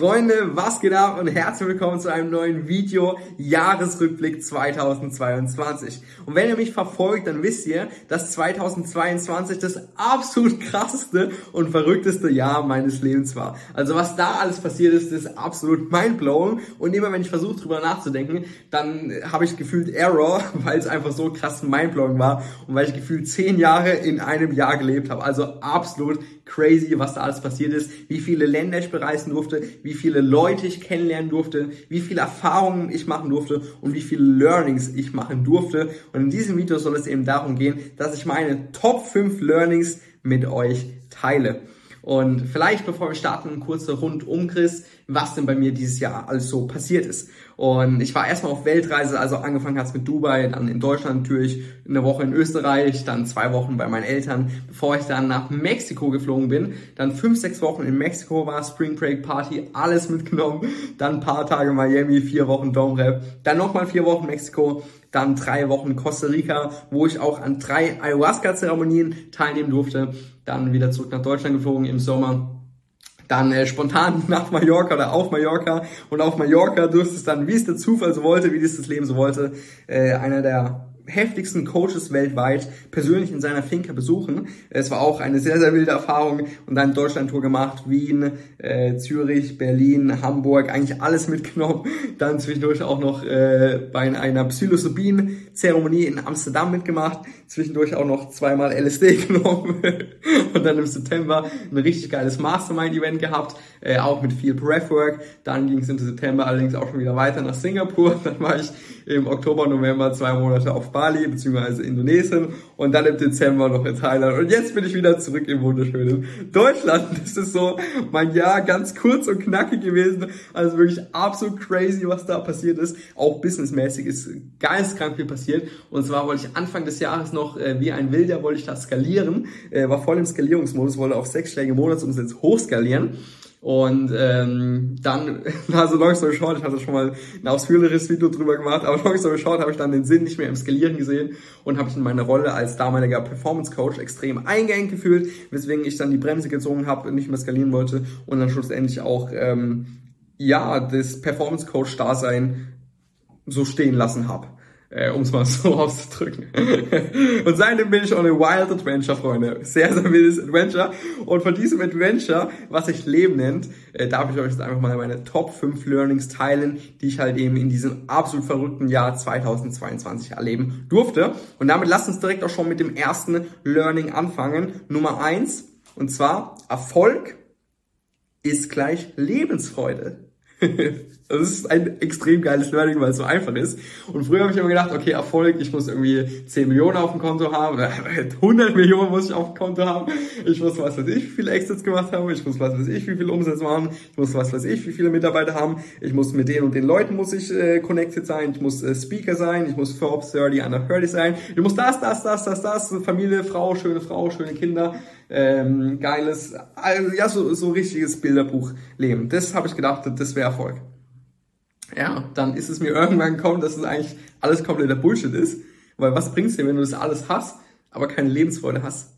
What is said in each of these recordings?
Freunde, was geht ab und herzlich willkommen zu einem neuen Video Jahresrückblick 2022. Und wenn ihr mich verfolgt, dann wisst ihr, dass 2022 das absolut krasseste und verrückteste Jahr meines Lebens war. Also was da alles passiert ist, ist absolut mindblowing und immer wenn ich versuche drüber nachzudenken, dann habe ich gefühlt Error, weil es einfach so krass mindblowing war und weil ich gefühlt zehn Jahre in einem Jahr gelebt habe. Also absolut crazy, was da alles passiert ist, wie viele Länder ich bereisen durfte, wie viele Leute ich kennenlernen durfte, wie viele Erfahrungen ich machen durfte und wie viele Learnings ich machen durfte. Und in diesem Video soll es eben darum gehen, dass ich meine Top 5 Learnings mit euch teile. Und vielleicht, bevor wir starten, ein kurzer Rundumriss, was denn bei mir dieses Jahr alles so passiert ist. Und ich war erstmal auf Weltreise, also angefangen hat's mit Dubai, dann in Deutschland natürlich, eine Woche in Österreich, dann zwei Wochen bei meinen Eltern, bevor ich dann nach Mexiko geflogen bin. Dann fünf, sechs Wochen in Mexiko war, Spring Break Party, alles mitgenommen. Dann ein paar Tage Miami, vier Wochen Dome Rap. Dann nochmal vier Wochen Mexiko, dann drei Wochen Costa Rica, wo ich auch an drei Ayahuasca-Zeremonien teilnehmen durfte. Dann wieder zurück nach Deutschland geflogen im Sommer dann äh, spontan nach Mallorca oder auf Mallorca. Und auf Mallorca durfte es dann, wie es der Zufall so wollte, wie es das Leben so wollte, äh, einer der heftigsten Coaches weltweit persönlich in seiner Finca besuchen. Es war auch eine sehr, sehr wilde Erfahrung und dann Deutschland-Tour gemacht, Wien, äh, Zürich, Berlin, Hamburg, eigentlich alles mitgenommen. Dann zwischendurch auch noch äh, bei einer Psilocybin-Zeremonie in Amsterdam mitgemacht, zwischendurch auch noch zweimal LSD genommen und dann im September ein richtig geiles Mastermind-Event gehabt, äh, auch mit viel Breathwork. Dann ging es im September allerdings auch schon wieder weiter nach Singapur. Dann war ich im Oktober, November zwei Monate auf Bali bzw. Indonesien und dann im Dezember noch in Thailand. Und jetzt bin ich wieder zurück im wunderschönen Deutschland. Das ist so mein Jahr ganz kurz und knackig gewesen. Also wirklich absolut crazy, was da passiert ist. Auch businessmäßig ist geisteskrank viel passiert. Und zwar wollte ich Anfang des Jahres noch äh, wie ein Wilder wollte ich da skalieren. Äh, war voll im Skalierungsmodus, wollte auf sechsstellige Monatsumsatz hochskalieren. Und ähm, dann, also long story short, ich hatte schon mal ein ausführliches Video drüber gemacht, aber long story short habe ich dann den Sinn nicht mehr im Skalieren gesehen und habe ich in meiner Rolle als damaliger Performance Coach extrem eingeengt gefühlt, weswegen ich dann die Bremse gezogen habe, und nicht mehr skalieren wollte und dann schlussendlich auch ähm, ja das Performance Coach Dasein so stehen lassen habe äh, um es mal so auszudrücken. und seitdem bin ich on a wild adventure, Freunde. Sehr, sehr wildes Adventure. Und von diesem Adventure, was sich Leben nennt, äh, darf ich euch jetzt einfach mal meine Top 5 Learnings teilen, die ich halt eben in diesem absolut verrückten Jahr 2022 erleben durfte. Und damit lasst uns direkt auch schon mit dem ersten Learning anfangen. Nummer eins Und zwar, Erfolg ist gleich Lebensfreude. Das ist ein extrem geiles Learning, weil es so einfach ist. Und früher habe ich immer gedacht, okay, Erfolg, ich muss irgendwie 10 Millionen auf dem Konto haben, 100 Millionen muss ich auf dem Konto haben, ich muss was weiß ich, wie viele Exits gemacht haben, ich muss was weiß ich, wie viel Umsatz machen, ich muss was weiß ich, wie viele Mitarbeiter haben, ich muss mit den und den Leuten muss ich äh, connected sein, ich muss äh, Speaker sein, ich muss Forbes 30 under 30 sein, ich muss das, das, das, das, das, Familie, Frau, schöne Frau, schöne Kinder, ähm, geiles, also, ja, so, so richtiges Bilderbuch leben. Das habe ich gedacht, das wäre Erfolg ja, dann ist es mir irgendwann gekommen, dass es eigentlich alles kompletter Bullshit ist. Weil was bringt's dir, wenn du das alles hast, aber keine Lebensfreude hast?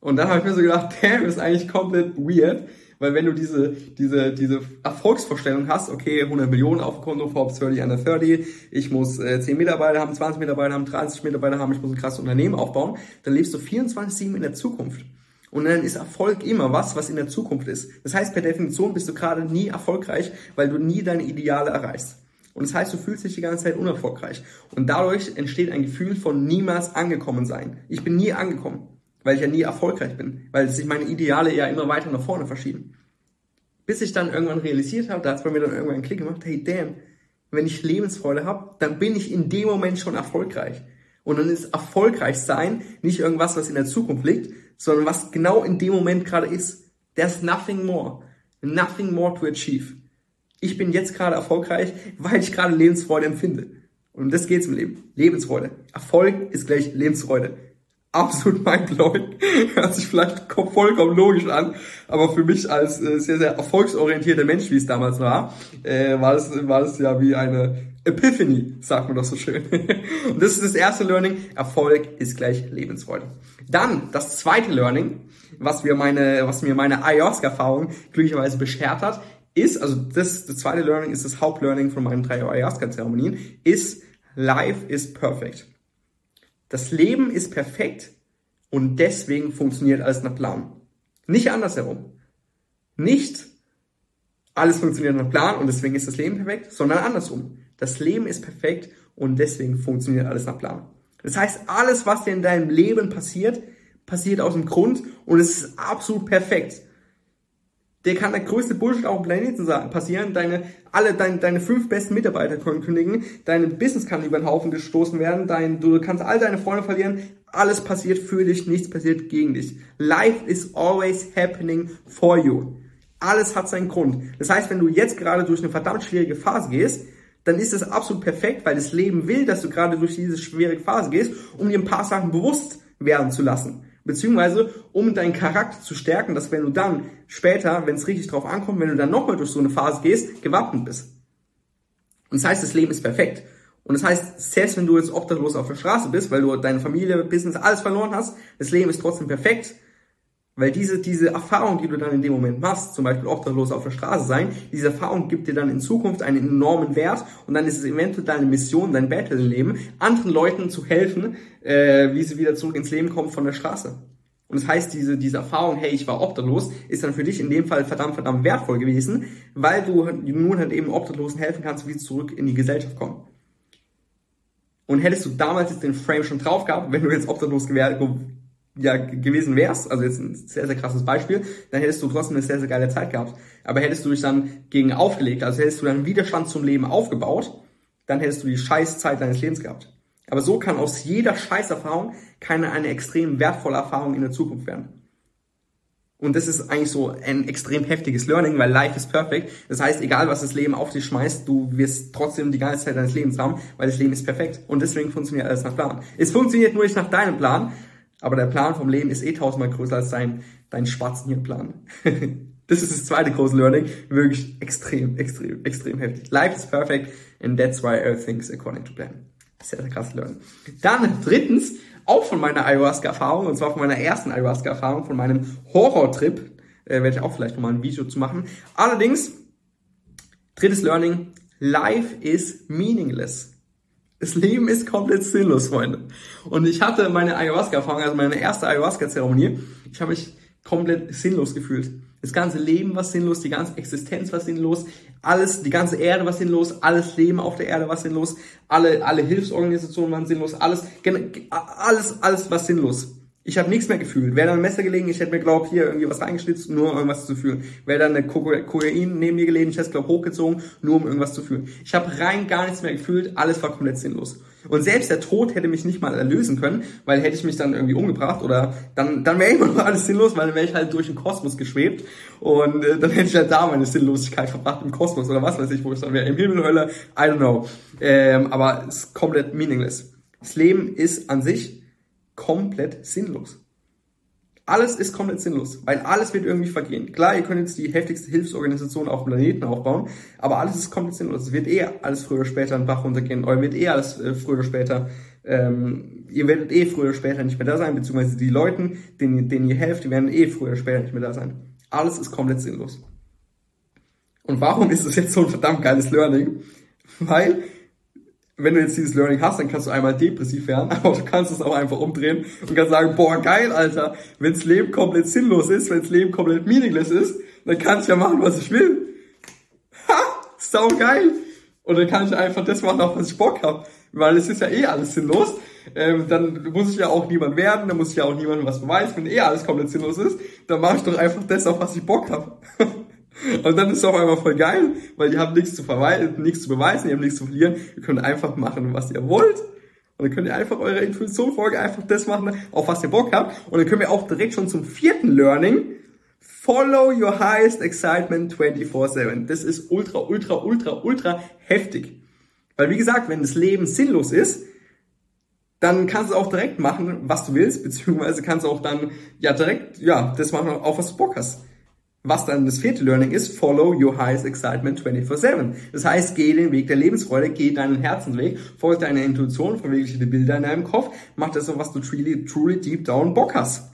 Und dann habe ich mir so gedacht, damn, ist eigentlich komplett weird, weil wenn du diese, diese, diese Erfolgsvorstellung hast, okay, 100 Millionen auf dem Konto, Forbes 30 under 30, ich muss äh, 10 Mitarbeiter haben, 20 Mitarbeiter haben, 30 Mitarbeiter haben, ich muss ein krasses Unternehmen aufbauen, dann lebst du 24-7 in der Zukunft. Und dann ist Erfolg immer was, was in der Zukunft ist. Das heißt, per Definition bist du gerade nie erfolgreich, weil du nie deine Ideale erreichst. Und das heißt, du fühlst dich die ganze Zeit unerfolgreich. Und dadurch entsteht ein Gefühl von niemals angekommen sein. Ich bin nie angekommen, weil ich ja nie erfolgreich bin, weil sich meine Ideale ja immer weiter nach vorne verschieben. Bis ich dann irgendwann realisiert habe, da hat es bei mir dann irgendwann einen Klick gemacht, hey damn, wenn ich Lebensfreude habe, dann bin ich in dem Moment schon erfolgreich. Und dann ist erfolgreich sein nicht irgendwas, was in der Zukunft liegt, sondern was genau in dem Moment gerade ist. There's nothing more. Nothing more to achieve. Ich bin jetzt gerade erfolgreich, weil ich gerade Lebensfreude empfinde. Und das geht's im Leben. Lebensfreude. Erfolg ist gleich Lebensfreude. Absolut mindblowing. Hört sich vielleicht vollkommen logisch an, aber für mich als äh, sehr, sehr erfolgsorientierter Mensch, wie es damals war, äh, war es war es ja wie eine Epiphany, sagt man doch so schön. Und das ist das erste Learning. Erfolg ist gleich Lebensfreude. Dann das zweite Learning, was mir meine, was mir meine Ayahuasca-Erfahrung glücklicherweise beschert hat, ist, also das, das zweite Learning ist das Hauptlearning von meinen drei Ayahuasca-Zeremonien, ist Life is perfect. Das Leben ist perfekt und deswegen funktioniert alles nach Plan. Nicht andersherum. Nicht alles funktioniert nach Plan und deswegen ist das Leben perfekt, sondern andersrum. Das Leben ist perfekt und deswegen funktioniert alles nach Plan. Das heißt, alles, was dir in deinem Leben passiert, passiert aus dem Grund und es ist absolut perfekt. Der kann der größte Bullshit auf dem Planeten passieren. Deine, alle, deine, deine fünf besten Mitarbeiter können kündigen. Deine Business kann über den Haufen gestoßen werden. Dein, du kannst all deine Freunde verlieren. Alles passiert für dich, nichts passiert gegen dich. Life is always happening for you. Alles hat seinen Grund. Das heißt, wenn du jetzt gerade durch eine verdammt schwierige Phase gehst, dann ist das absolut perfekt, weil das Leben will, dass du gerade durch diese schwierige Phase gehst, um dir ein paar Sachen bewusst werden zu lassen. Beziehungsweise, um deinen Charakter zu stärken, dass wenn du dann später, wenn es richtig drauf ankommt, wenn du dann nochmal durch so eine Phase gehst, gewappnet bist. Und das heißt, das Leben ist perfekt. Und das heißt, selbst wenn du jetzt obdachlos auf der Straße bist, weil du deine Familie, Business, alles verloren hast, das Leben ist trotzdem perfekt, weil diese, diese Erfahrung, die du dann in dem Moment machst, zum Beispiel obdachlos auf der Straße sein, diese Erfahrung gibt dir dann in Zukunft einen enormen Wert und dann ist es eventuell deine Mission, dein Battle im Leben, anderen Leuten zu helfen, äh, wie sie wieder zurück ins Leben kommen von der Straße. Und das heißt, diese, diese Erfahrung, hey, ich war obdachlos, ist dann für dich in dem Fall verdammt, verdammt wertvoll gewesen, weil du nun halt eben Obdachlosen helfen kannst, wie sie zurück in die Gesellschaft kommen. Und hättest du damals jetzt den Frame schon drauf gehabt, wenn du jetzt obdachlos ja, gewesen wärst, also jetzt ein sehr, sehr krasses Beispiel, dann hättest du trotzdem eine sehr, sehr geile Zeit gehabt. Aber hättest du dich dann gegen aufgelegt, also hättest du dann Widerstand zum Leben aufgebaut, dann hättest du die scheiß Zeit deines Lebens gehabt. Aber so kann aus jeder Scheißerfahrung keine eine extrem wertvolle Erfahrung in der Zukunft werden. Und das ist eigentlich so ein extrem heftiges Learning, weil Life is perfect. Das heißt, egal was das Leben auf dich schmeißt, du wirst trotzdem die ganze Zeit deines Lebens haben, weil das Leben ist perfekt. Und deswegen funktioniert alles nach Plan. Es funktioniert nur nicht nach deinem Plan, aber der Plan vom Leben ist eh tausendmal größer als dein, dein schwarzen Hirnplan. das ist das zweite große Learning. Wirklich extrem, extrem, extrem heftig. Life is perfect and that's why everything's according to plan. Sehr, sehr krass Learning. Dann drittens, auch von meiner Ayahuasca-Erfahrung, und zwar von meiner ersten Ayahuasca-Erfahrung, von meinem Horror-Trip, äh, werde ich auch vielleicht nochmal ein Video zu machen. Allerdings, drittes Learning, Life is meaningless. Das Leben ist komplett sinnlos, Freunde. Und ich hatte meine Ayahuasca-Erfahrung, also meine erste Ayahuasca-Zeremonie. Ich habe mich komplett sinnlos gefühlt. Das ganze Leben war sinnlos, die ganze Existenz war sinnlos, alles, die ganze Erde war sinnlos, alles Leben auf der Erde war sinnlos, alle, alle Hilfsorganisationen waren sinnlos, alles, alles, alles war sinnlos. Ich habe nichts mehr gefühlt. Wäre da ein Messer gelegen, ich hätte mir glaubt hier irgendwie was reingeschnitzt, nur um irgendwas zu fühlen. Wäre da eine Kokain neben mir gelegen, ich hätte es glaub hochgezogen, nur um irgendwas zu fühlen. Ich habe rein gar nichts mehr gefühlt, alles war komplett sinnlos. Und selbst der Tod hätte mich nicht mal erlösen können, weil hätte ich mich dann irgendwie umgebracht oder dann, dann wäre immer noch alles sinnlos, weil dann wäre ich halt durch den Kosmos geschwebt und äh, dann hätte ich halt da meine Sinnlosigkeit verbracht im Kosmos oder was weiß ich, wo ich dann wäre, im Himmel, Hölle, I don't know. Ähm, aber es ist komplett meaningless. Das Leben ist an sich komplett sinnlos. Alles ist komplett sinnlos, weil alles wird irgendwie vergehen. Klar, ihr könnt jetzt die heftigste Hilfsorganisation auf dem Planeten aufbauen, aber alles ist komplett sinnlos. Es wird eh alles früher oder später einen Bach runtergehen, oder wird eh alles äh, früher oder später, ähm, ihr werdet eh früher oder später nicht mehr da sein, beziehungsweise die Leuten, denen, denen ihr helft, die werden eh früher oder später nicht mehr da sein. Alles ist komplett sinnlos. Und warum ist das jetzt so ein verdammt geiles Learning? Weil wenn du jetzt dieses Learning hast, dann kannst du einmal depressiv werden, aber du kannst es auch einfach umdrehen und kannst sagen, boah, geil, Alter, wenns Leben komplett sinnlos ist, wenns Leben komplett meaningless ist, dann kann ich ja machen, was ich will. Ha, sau geil. Und dann kann ich einfach das machen, auf was ich Bock hab. Weil es ist ja eh alles sinnlos. Ähm, dann muss ich ja auch niemand werden, dann muss ich ja auch niemandem was beweisen. Wenn eh alles komplett sinnlos ist, dann mache ich doch einfach das, auf was ich Bock hab. Und dann ist es auf einmal voll geil, weil ihr habt nichts zu nichts zu beweisen, ihr habt nichts zu verlieren. Ihr könnt einfach machen, was ihr wollt. Und dann könnt ihr einfach eurer Intuition folgen, einfach das machen, auf was ihr Bock habt. Und dann können wir auch direkt schon zum vierten Learning. Follow your highest excitement 24-7. Das ist ultra, ultra, ultra, ultra heftig. Weil wie gesagt, wenn das Leben sinnlos ist, dann kannst du auch direkt machen, was du willst, beziehungsweise kannst du auch dann ja direkt, ja, das machen, auf was du Bock hast. Was dann das vierte Learning ist, follow your highest excitement 24-7. Das heißt, geh den Weg der Lebensfreude, geh deinen Herzensweg, folge deiner Intuition, verwirkliche die Bilder in deinem Kopf, mach das so, was du truly, truly deep down Bock hast.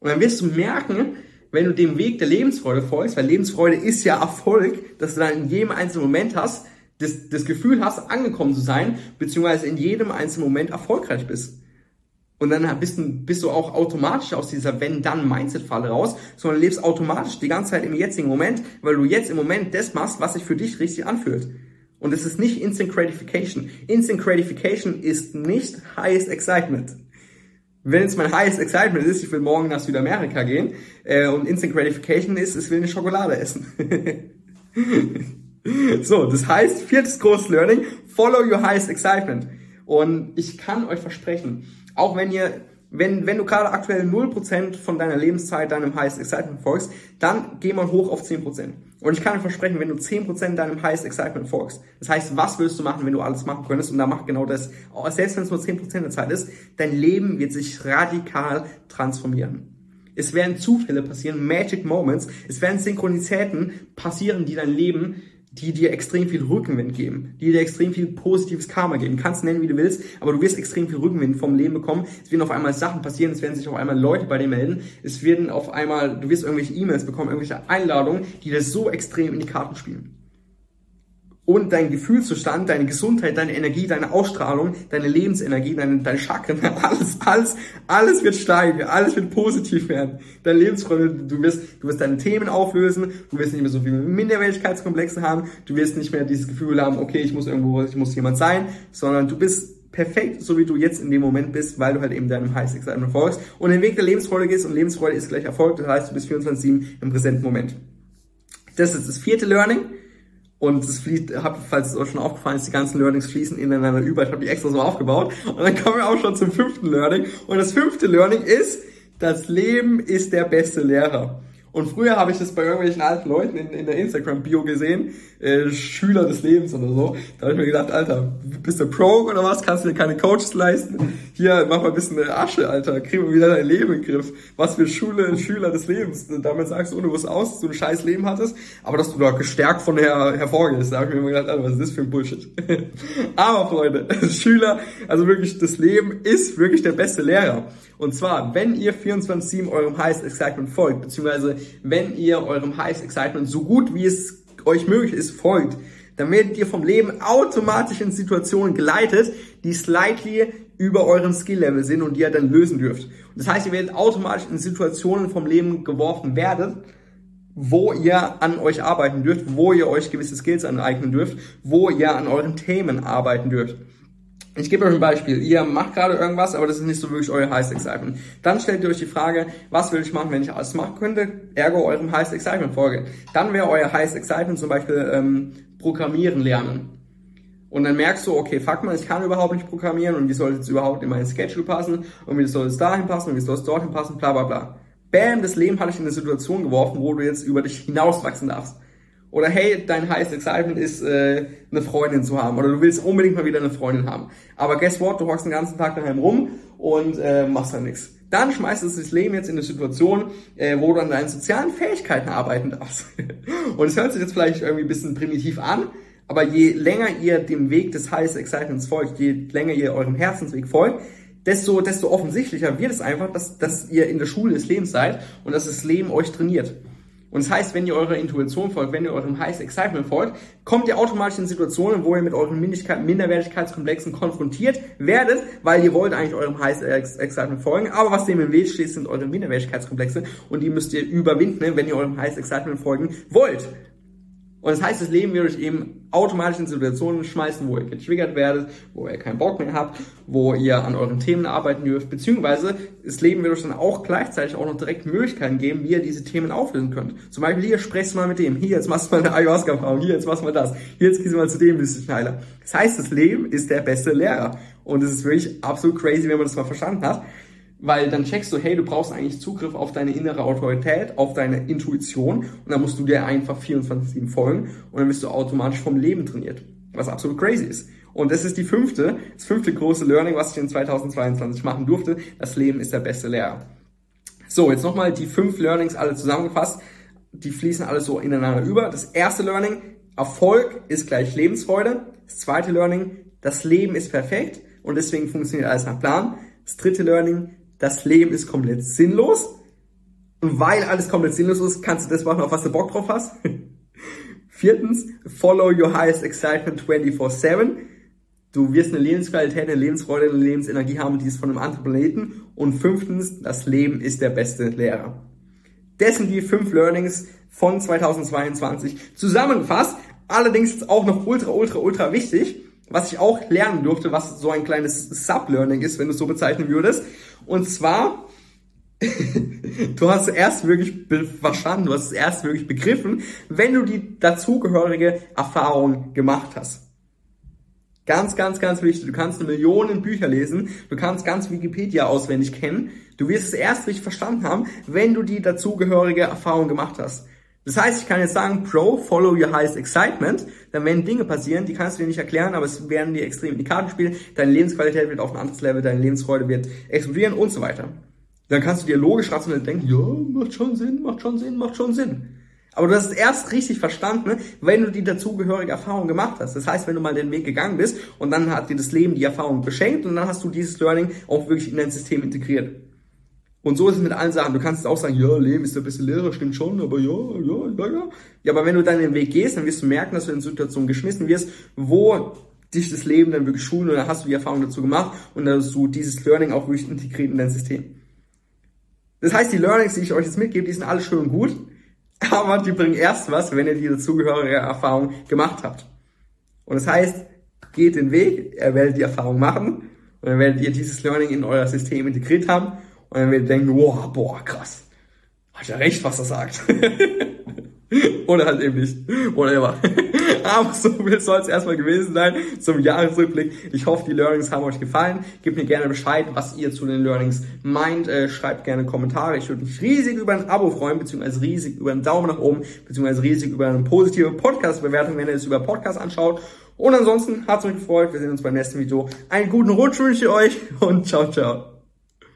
Und dann wirst du merken, wenn du dem Weg der Lebensfreude folgst, weil Lebensfreude ist ja Erfolg, dass du dann in jedem einzelnen Moment hast, das, das Gefühl hast, angekommen zu sein, beziehungsweise in jedem einzelnen Moment erfolgreich bist. Und dann bist du, bist du auch automatisch aus dieser Wenn-Dann-Mindset-Falle raus, sondern lebst automatisch die ganze Zeit im jetzigen Moment, weil du jetzt im Moment das machst, was sich für dich richtig anfühlt. Und es ist nicht Instant Gratification. Instant Gratification ist nicht Highest Excitement. Wenn jetzt mein Highest Excitement ist, ich will morgen nach Südamerika gehen äh, und Instant Gratification ist, ich will eine Schokolade essen. so, das heißt, viertes großes Learning, follow your highest excitement. Und ich kann euch versprechen, auch wenn ihr, wenn, wenn du gerade aktuell 0% von deiner Lebenszeit deinem Highest Excitement folgst, dann geh mal hoch auf 10%. Und ich kann dir versprechen, wenn du 10% deinem Highest Excitement folgst, das heißt, was willst du machen, wenn du alles machen könntest? Und da mach genau das. Selbst wenn es nur 10% der Zeit ist, dein Leben wird sich radikal transformieren. Es werden Zufälle passieren, Magic Moments, es werden Synchronizitäten passieren, die dein Leben die dir extrem viel Rückenwind geben, die dir extrem viel positives Karma geben. Du kannst nennen, wie du willst, aber du wirst extrem viel Rückenwind vom Leben bekommen. Es werden auf einmal Sachen passieren, es werden sich auf einmal Leute bei dir melden, es werden auf einmal, du wirst irgendwelche E-Mails bekommen, irgendwelche Einladungen, die dir so extrem in die Karten spielen und dein Gefühlszustand, deine Gesundheit, deine Energie, deine Ausstrahlung, deine Lebensenergie, deine, deine Chakren, alles, alles, alles wird steigen, alles wird positiv werden. Deine Lebensfreude, du wirst, du wirst deine Themen auflösen, du wirst nicht mehr so viele Minderwertigkeitskomplexe haben, du wirst nicht mehr dieses Gefühl haben, okay, ich muss irgendwo, ich muss jemand sein, sondern du bist perfekt, so wie du jetzt in dem Moment bist, weil du halt eben deinem High Excitement folgst und den Weg der Lebensfreude gehst und Lebensfreude ist gleich Erfolg, das heißt, du bist 24-7 im präsenten Moment. Das ist das vierte Learning. Und es fließt, hab, falls es euch schon aufgefallen ist, die ganzen Learnings fließen ineinander über. Ich habe die extra so aufgebaut. Und dann kommen wir auch schon zum fünften Learning. Und das fünfte Learning ist, das Leben ist der beste Lehrer. Und früher habe ich das bei irgendwelchen alten Leuten in, in der Instagram-Bio gesehen, äh, Schüler des Lebens oder so. Da habe ich mir gedacht, Alter, bist du Pro oder was? Kannst du dir keine Coaches leisten? Hier, mach mal ein bisschen Asche, Alter. Krieg mal wieder dein Leben in den Griff. Was für Schule, Schüler des Lebens. Damit sagst du, du wusst aus, dass du ein scheiß Leben hattest, aber dass du da gestärkt von her hervorgehst. Da habe ich mir immer gedacht, Alter, was ist das für ein Bullshit? aber Freunde, Schüler, also wirklich, das Leben ist wirklich der beste Lehrer. Und zwar, wenn ihr 24-7 eurem Highest Excitement folgt, beziehungsweise wenn ihr eurem Highest Excitement so gut wie es euch möglich ist folgt, dann werdet ihr vom Leben automatisch in Situationen geleitet, die slightly über euren Skill-Level sind und die ihr dann lösen dürft. Das heißt, ihr werdet automatisch in Situationen vom Leben geworfen werden, wo ihr an euch arbeiten dürft, wo ihr euch gewisse Skills aneignen dürft, wo ihr an euren Themen arbeiten dürft. Ich gebe euch ein Beispiel. Ihr macht gerade irgendwas, aber das ist nicht so wirklich euer Highest Excitement. Dann stellt ihr euch die Frage, was will ich machen, wenn ich alles machen könnte? Ergo eurem Highest Excitement folge. Dann wäre euer Highest Excitement zum Beispiel ähm, Programmieren lernen. Und dann merkst du, okay, fuck mal, ich kann überhaupt nicht programmieren und wie soll es überhaupt in meinen Schedule passen und wie soll es dahin passen und wie soll es dorthin passen, bla bla bla. Bam, das Leben hat dich in eine Situation geworfen, wo du jetzt über dich hinauswachsen darfst. Oder hey, dein highest excitement ist, äh, eine Freundin zu haben. Oder du willst unbedingt mal wieder eine Freundin haben. Aber guess what? Du hockst den ganzen Tag daheim rum und äh, machst dann nichts. Dann schmeißt es das Leben jetzt in eine Situation, äh, wo du an deinen sozialen Fähigkeiten arbeiten darfst. und es hört sich jetzt vielleicht irgendwie ein bisschen primitiv an, aber je länger ihr dem Weg des highest excitements folgt, je länger ihr eurem Herzensweg folgt, desto, desto offensichtlicher wird es einfach, dass, dass ihr in der Schule des Lebens seid und dass das Leben euch trainiert. Und das heißt, wenn ihr eurer Intuition folgt, wenn ihr eurem Highest Excitement folgt, kommt ihr automatisch in Situationen, wo ihr mit euren Minderwertigkeitskomplexen konfrontiert werdet, weil ihr wollt eigentlich eurem Highest Excitement folgen. Aber was dem im Weg steht, sind eure Minderwertigkeitskomplexe und die müsst ihr überwinden, wenn ihr eurem Highest Excitement folgen wollt. Und das heißt, das Leben wird euch eben automatisch in Situationen schmeißen, wo ihr getriggert werdet, wo ihr keinen Bock mehr habt, wo ihr an euren Themen arbeiten dürft, beziehungsweise das Leben wird euch dann auch gleichzeitig auch noch direkt Möglichkeiten geben, wie ihr diese Themen auflösen könnt. Zum Beispiel hier, sprecht mal mit dem, hier, jetzt machst du mal eine Ayahuasca-Erfahrung, hier, jetzt machst du mal das, hier, jetzt gehst du mal zu dem Wissenschaftler. Das heißt, das Leben ist der beste Lehrer. Und es ist wirklich absolut crazy, wenn man das mal verstanden hat weil dann checkst du, hey, du brauchst eigentlich Zugriff auf deine innere Autorität, auf deine Intuition und dann musst du dir einfach 24-7 folgen und dann bist du automatisch vom Leben trainiert, was absolut crazy ist. Und das ist die fünfte, das fünfte große Learning, was ich in 2022 machen durfte. Das Leben ist der beste Lehrer. So, jetzt nochmal die fünf Learnings alle zusammengefasst. die fließen alles so ineinander über. Das erste Learning, Erfolg ist gleich Lebensfreude. Das zweite Learning, das Leben ist perfekt und deswegen funktioniert alles nach Plan. Das dritte Learning, das Leben ist komplett sinnlos. Und weil alles komplett sinnlos ist, kannst du das machen, auf was du Bock drauf hast. Viertens, follow your highest excitement 24-7. Du wirst eine Lebensqualität, eine Lebensfreude, eine Lebensenergie haben, die ist von einem anderen Planeten. Und fünftens, das Leben ist der beste Lehrer. Das sind die fünf Learnings von 2022 zusammengefasst. Allerdings auch noch ultra, ultra, ultra wichtig, was ich auch lernen durfte, was so ein kleines Sub-Learning ist, wenn du es so bezeichnen würdest. Und zwar, du hast es erst wirklich verstanden, du hast es erst wirklich begriffen, wenn du die dazugehörige Erfahrung gemacht hast. Ganz, ganz, ganz wichtig. Du kannst Millionen Bücher lesen. Du kannst ganz Wikipedia auswendig kennen. Du wirst es erst richtig verstanden haben, wenn du die dazugehörige Erfahrung gemacht hast. Das heißt, ich kann jetzt sagen, Pro, follow your highest excitement. Dann werden Dinge passieren, die kannst du dir nicht erklären, aber es werden dir extrem in die Karten spielen. Deine Lebensqualität wird auf ein anderes Level, deine Lebensfreude wird explodieren und so weiter. Dann kannst du dir logisch rationell denken, ja, macht schon Sinn, macht schon Sinn, macht schon Sinn. Aber du hast es erst richtig verstanden, wenn du die dazugehörige Erfahrung gemacht hast. Das heißt, wenn du mal den Weg gegangen bist und dann hat dir das Leben die Erfahrung beschenkt und dann hast du dieses Learning auch wirklich in dein System integriert. Und so ist es mit allen Sachen. Du kannst auch sagen, ja, Leben ist ein bisschen leerer, stimmt schon, aber ja, ja, ja, ja. Ja, aber wenn du dann den Weg gehst, dann wirst du merken, dass du in Situationen geschmissen wirst, wo dich das Leben dann wirklich schulen dann hast du die Erfahrung dazu gemacht und hast du dieses Learning auch wirklich integriert in dein System. Das heißt, die Learnings, die ich euch jetzt mitgebe, die sind alle schön und gut, aber die bringen erst was, wenn ihr die dazugehörige Erfahrung gemacht habt. Und das heißt, geht den Weg, ihr werdet die Erfahrung machen und dann werdet ihr dieses Learning in euer System integriert haben und werdet ihr denken, boah, boah, krass. Hat ja recht, was er sagt. Oder halt eben nicht. Oder immer. Aber so viel soll es erstmal gewesen sein zum Jahresrückblick. Ich hoffe, die Learnings haben euch gefallen. Gebt mir gerne Bescheid, was ihr zu den Learnings meint. Äh, schreibt gerne Kommentare. Ich würde mich riesig über ein Abo freuen, beziehungsweise riesig über einen Daumen nach oben, beziehungsweise riesig über eine positive Podcast-Bewertung, wenn ihr es über Podcast anschaut. Und ansonsten hat es mich gefreut. Wir sehen uns beim nächsten Video. Einen guten Rutsch wünsche ich euch und ciao, ciao.